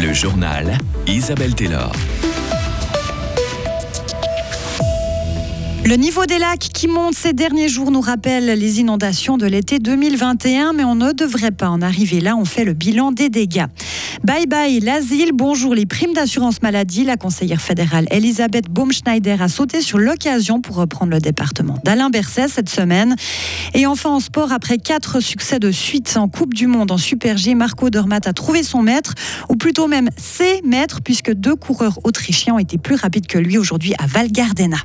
Le journal Isabelle Taylor. Le niveau des lacs qui monte ces derniers jours nous rappelle les inondations de l'été 2021, mais on ne devrait pas en arriver là. On fait le bilan des dégâts. Bye bye l'asile, bonjour les primes d'assurance maladie. La conseillère fédérale Elisabeth Baumschneider a sauté sur l'occasion pour reprendre le département d'Alain Berset cette semaine. Et enfin en sport, après quatre succès de suite en Coupe du Monde en Super G, Marco Dormat a trouvé son maître, ou plutôt même ses maîtres, puisque deux coureurs autrichiens ont été plus rapides que lui aujourd'hui à Val Gardena.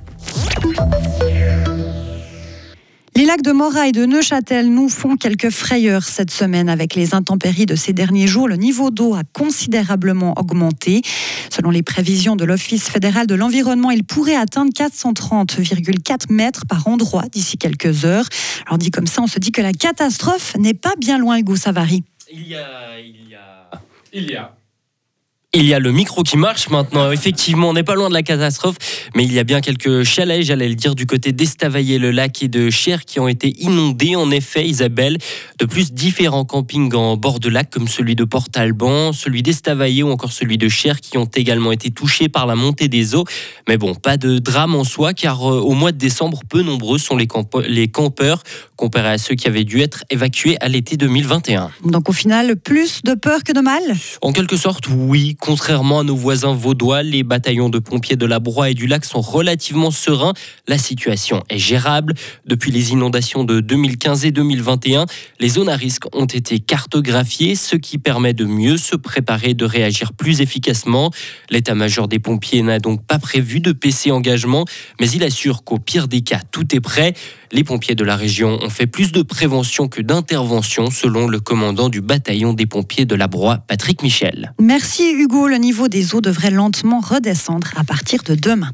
Les lacs de Morat et de Neuchâtel nous font quelques frayeurs cette semaine avec les intempéries de ces derniers jours. Le niveau d'eau a considérablement augmenté. Selon les prévisions de l'Office fédéral de l'environnement, il pourrait atteindre 430,4 mètres par endroit d'ici quelques heures. Alors dit comme ça, on se dit que la catastrophe n'est pas bien loin, Hugo Savary. Il y a, il y a, il y a il y a le micro qui marche maintenant. Effectivement, on n'est pas loin de la catastrophe, mais il y a bien quelques chalets, j'allais le dire, du côté d'Estavayer, le lac et de Cher qui ont été inondés. En effet, Isabelle, de plus différents campings en bord de lac, comme celui de Port-Alban, celui d'Estavayer ou encore celui de Cher, qui ont également été touchés par la montée des eaux. Mais bon, pas de drame en soi, car euh, au mois de décembre, peu nombreux sont les, les campeurs comparé à ceux qui avaient dû être évacués à l'été 2021. Donc au final, plus de peur que de mal? En quelque sorte, oui. Contrairement à nos voisins vaudois, les bataillons de pompiers de la Broye et du Lac sont relativement sereins. La situation est gérable. Depuis les inondations de 2015 et 2021, les zones à risque ont été cartographiées, ce qui permet de mieux se préparer et de réagir plus efficacement. L'état-major des pompiers n'a donc pas prévu de PC engagement, mais il assure qu'au pire des cas, tout est prêt. Les pompiers de la région ont fait plus de prévention que d'intervention, selon le commandant du bataillon des pompiers de la Broye, Patrick Michel. Merci Hugo. Le niveau des eaux devrait lentement redescendre à partir de demain.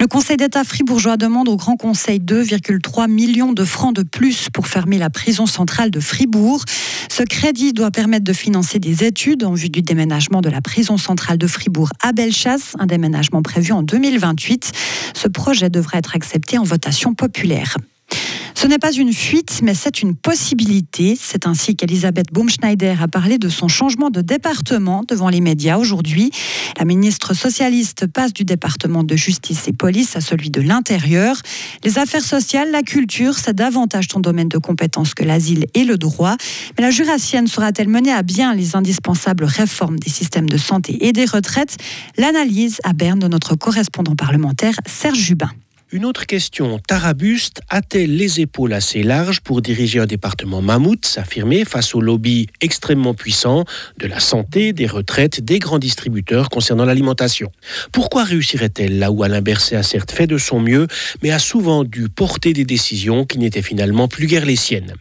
Le Conseil d'État fribourgeois demande au Grand Conseil 2,3 millions de francs de plus pour fermer la prison centrale de Fribourg. Ce crédit doit permettre de financer des études en vue du déménagement de la prison centrale de Fribourg à Bellechasse, un déménagement prévu en 2028. Ce projet devrait être accepté en votation populaire. Ce n'est pas une fuite, mais c'est une possibilité. C'est ainsi qu'Elisabeth Baumschneider a parlé de son changement de département devant les médias aujourd'hui. La ministre socialiste passe du département de justice et police à celui de l'intérieur. Les affaires sociales, la culture, c'est davantage ton domaine de compétence que l'asile et le droit. Mais la jurassienne sera-t-elle menée à bien les indispensables réformes des systèmes de santé et des retraites? L'analyse à Berne de notre correspondant parlementaire Serge Jubin. Une autre question, Tarabuste a-t-elle les épaules assez larges pour diriger un département mammouth, s'affirmer face au lobby extrêmement puissant de la santé, des retraites, des grands distributeurs concernant l'alimentation? Pourquoi réussirait-elle là où Alain Berset a certes fait de son mieux, mais a souvent dû porter des décisions qui n'étaient finalement plus guère les siennes?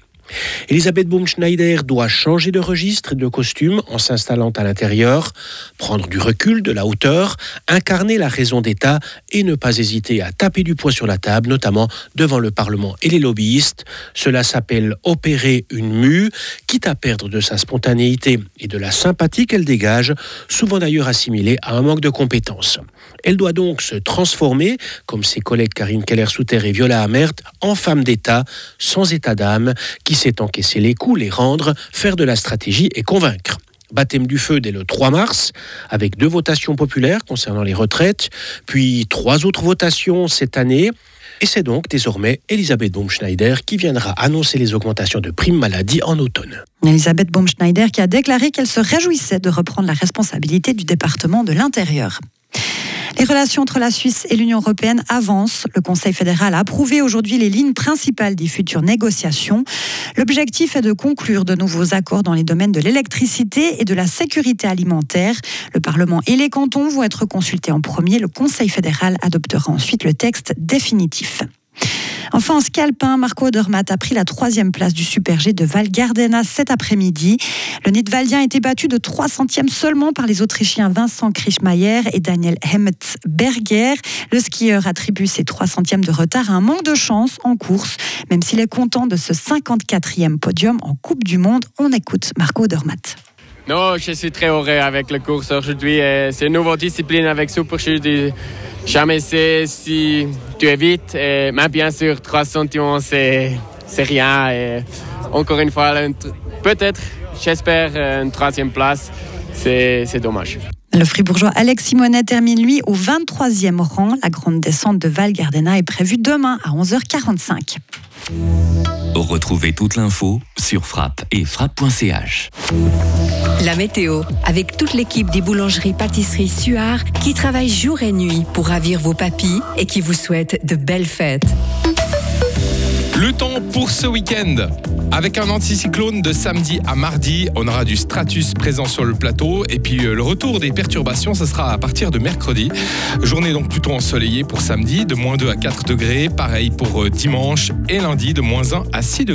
Elisabeth Baumschneider doit changer de registre et de costume en s'installant à l'intérieur, prendre du recul, de la hauteur, incarner la raison d'État et ne pas hésiter à taper du poing sur la table, notamment devant le Parlement et les lobbyistes. Cela s'appelle opérer une mue, quitte à perdre de sa spontanéité et de la sympathie qu'elle dégage, souvent d'ailleurs assimilée à un manque de compétences. Elle doit donc se transformer, comme ses collègues Karine Keller-Souter et Viola Amert, en femme d'État, sans état d'âme, qui sait encaisser les coups, les rendre, faire de la stratégie et convaincre. Baptême du feu dès le 3 mars, avec deux votations populaires concernant les retraites, puis trois autres votations cette année. Et c'est donc désormais Elisabeth Baumschneider qui viendra annoncer les augmentations de primes maladie en automne. Elisabeth Baumschneider qui a déclaré qu'elle se réjouissait de reprendre la responsabilité du département de l'Intérieur. Les relations entre la Suisse et l'Union européenne avancent. Le Conseil fédéral a approuvé aujourd'hui les lignes principales des futures négociations. L'objectif est de conclure de nouveaux accords dans les domaines de l'électricité et de la sécurité alimentaire. Le Parlement et les cantons vont être consultés en premier. Le Conseil fédéral adoptera ensuite le texte définitif. Enfin, en scalpin, Marco Odermatt a pris la troisième place du Super G de Val Gardena cet après-midi. Le Nidwaldien a été battu de 3 centièmes seulement par les Autrichiens Vincent Krischmeier et Daniel Hemmetsberger. Le skieur attribue ses 3 centièmes de retard à un manque de chance en course, même s'il est content de ce 54e podium en Coupe du Monde. On écoute Marco Odermatt. Non, je suis très heureux avec la course aujourd'hui. C'est une nouvelle discipline avec Super jamais sais si tu évites. Et, mais bien sûr, 3 centimes, c'est, c'est rien. Encore une fois, peut-être, j'espère, une troisième place. c'est c'est dommage. Le fribourgeois Alex Simonet termine lui au 23e rang. La grande descente de Val Gardena est prévue demain à 11h45. Retrouvez toute l'info sur frappe et frappe.ch. La météo, avec toute l'équipe des boulangeries pâtisseries Suard qui travaille jour et nuit pour ravir vos papilles et qui vous souhaite de belles fêtes. Le temps pour ce week-end. Avec un anticyclone de samedi à mardi, on aura du stratus présent sur le plateau et puis euh, le retour des perturbations, ce sera à partir de mercredi. Journée donc plutôt ensoleillée pour samedi, de moins 2 à 4 degrés. Pareil pour euh, dimanche et lundi, de moins 1 à 6 degrés.